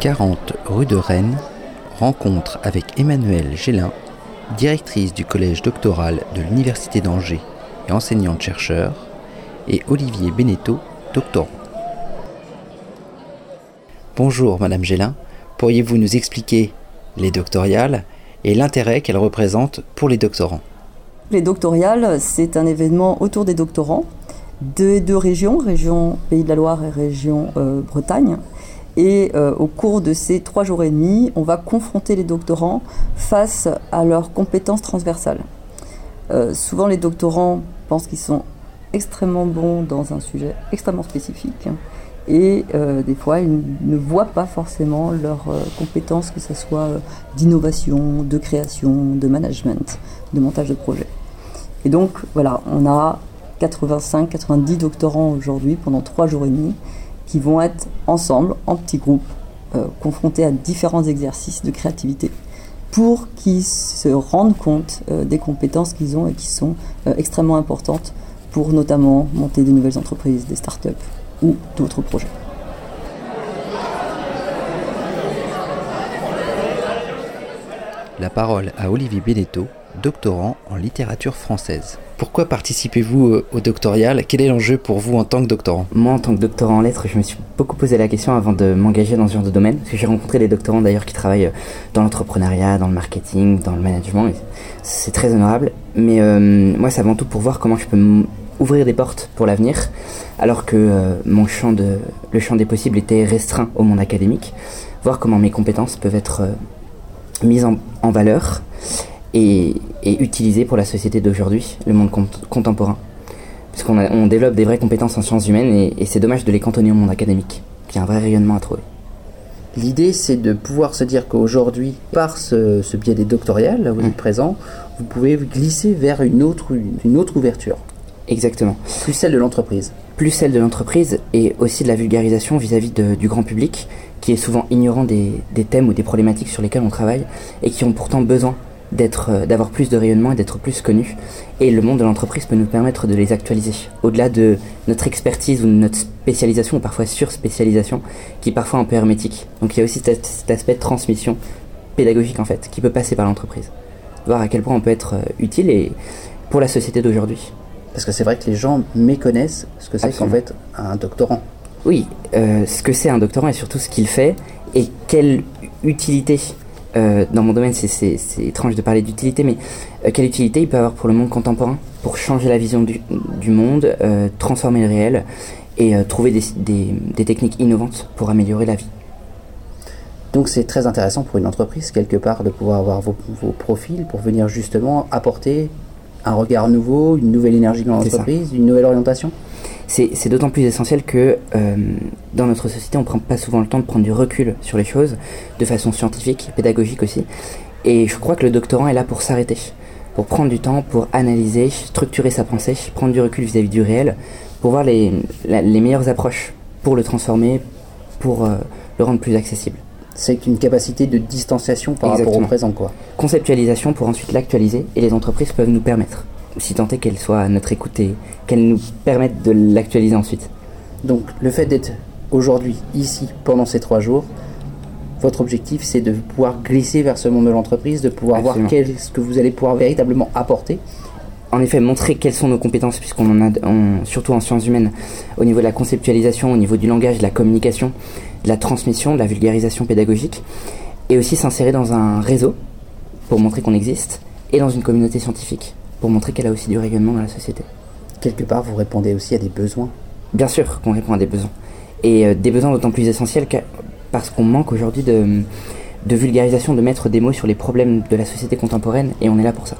40 rue de Rennes, rencontre avec Emmanuelle Gélin, directrice du collège doctoral de l'Université d'Angers et enseignante-chercheur, et Olivier Beneteau, doctorant. Bonjour Madame Gélin, pourriez-vous nous expliquer les doctoriales et l'intérêt qu'elles représentent pour les doctorants? Les doctoriales, c'est un événement autour des doctorants de deux régions, région Pays de la Loire et région euh, Bretagne. Et euh, au cours de ces trois jours et demi, on va confronter les doctorants face à leurs compétences transversales. Euh, souvent, les doctorants pensent qu'ils sont extrêmement bons dans un sujet extrêmement spécifique et euh, des fois ils ne voient pas forcément leurs compétences, que ce soit d'innovation, de création, de management, de montage de projet. Et donc voilà, on a 85-90 doctorants aujourd'hui pendant trois jours et demi qui vont être ensemble, en petits groupes, euh, confrontés à différents exercices de créativité pour qu'ils se rendent compte euh, des compétences qu'ils ont et qui sont euh, extrêmement importantes pour notamment monter de nouvelles entreprises, des startups ou d'autres projets. La parole à Olivier Beneteau, doctorant en littérature française. Pourquoi participez-vous euh, au doctoral Quel est l'enjeu pour vous en tant que doctorant? Moi, en tant que doctorant en lettres, je me suis beaucoup posé la question avant de m'engager dans ce genre de domaine. Parce que j'ai rencontré des doctorants d'ailleurs qui travaillent euh, dans l'entrepreneuriat, dans le marketing, dans le management. C'est très honorable. Mais euh, moi, c'est avant tout pour voir comment je peux ouvrir des portes pour l'avenir, alors que mon champ de, le champ des possibles était restreint au monde académique. Voir comment mes compétences peuvent être mises en, en valeur et, utilisé pour la société d'aujourd'hui, le monde contemporain. Parce qu'on on développe des vraies compétences en sciences humaines et, c'est dommage de les cantonner au monde académique, qui a un vrai rayonnement à trouver. L'idée, c'est de pouvoir se dire qu'aujourd'hui, par ce, biais des doctoriales, là où vous êtes mm. présent, vous pouvez glisser vers une autre, une autre ouverture. Exactement. Plus celle de l'entreprise. Plus celle de l'entreprise et aussi de la vulgarisation vis-à-vis du grand public, qui est souvent ignorant des, des, thèmes ou des problématiques sur lesquelles on travaille et qui ont pourtant besoin d'être, euh, d'avoir plus de rayonnement et d'être plus connu. Et le monde de l'entreprise peut nous permettre de les actualiser. Au-delà de notre expertise ou de notre spécialisation, ou parfois sur-spécialisation, qui est parfois un peu hermétique. Donc il y a aussi cet, aspect de transmission pédagogique en fait, qui peut passer par l'entreprise. Voir à quel point on peut être euh, utile et pour la société d'aujourd'hui. Parce que c'est vrai que les gens méconnaissent ce que c'est qu'en fait un doctorant. Oui, euh, ce que c'est un doctorant et surtout ce qu'il fait et quelle utilité euh, dans mon domaine, c'est étrange de parler d'utilité, mais euh, quelle utilité il peut avoir pour le monde contemporain Pour changer la vision du, monde, euh, transformer le réel et trouver des, techniques innovantes pour améliorer la vie? Donc c'est très intéressant pour une entreprise, quelque part, de pouvoir avoir vos, profils pour venir justement apporter un regard nouveau, une nouvelle énergie dans l'entreprise, une nouvelle orientation c'est d'autant plus essentiel que euh, dans notre société, on ne prend pas souvent le temps de prendre du recul sur les choses, de façon scientifique, pédagogique aussi. Et je crois que le doctorant est là pour s'arrêter, pour prendre du temps, pour analyser, structurer sa pensée, prendre du recul vis-à-vis du réel, pour voir les, les, meilleures approches, pour le transformer, pour euh, le rendre plus accessible. C'est une capacité de distanciation par rapport au présent, quoi. Conceptualisation pour ensuite l'actualiser, et les entreprises peuvent nous permettre si tant est qu'elle soit à notre écoute et qu'elle nous permette de l'actualiser ensuite. Donc le fait d'être aujourd'hui ici pendant ces trois jours, votre objectif c'est de pouvoir glisser vers ce monde de l'entreprise, de pouvoir voir ce que vous allez pouvoir véritablement apporter. En effet, montrer quelles sont nos compétences, puisqu'on en a, surtout en sciences humaines, au niveau de la conceptualisation, au niveau du langage, de la communication, de la transmission, de la vulgarisation pédagogique, et aussi s'insérer dans un réseau pour montrer qu'on existe, et dans une communauté scientifique pour montrer qu'elle a aussi du rayonnement dans la société. Quelque part, vous répondez aussi à des besoins Bien sûr qu'on répond à des besoins. Et euh, des besoins d'autant plus essentiels parce qu'on manque aujourd'hui de, de vulgarisation, de mettre des mots sur les problèmes de la société contemporaine, et on est là pour ça.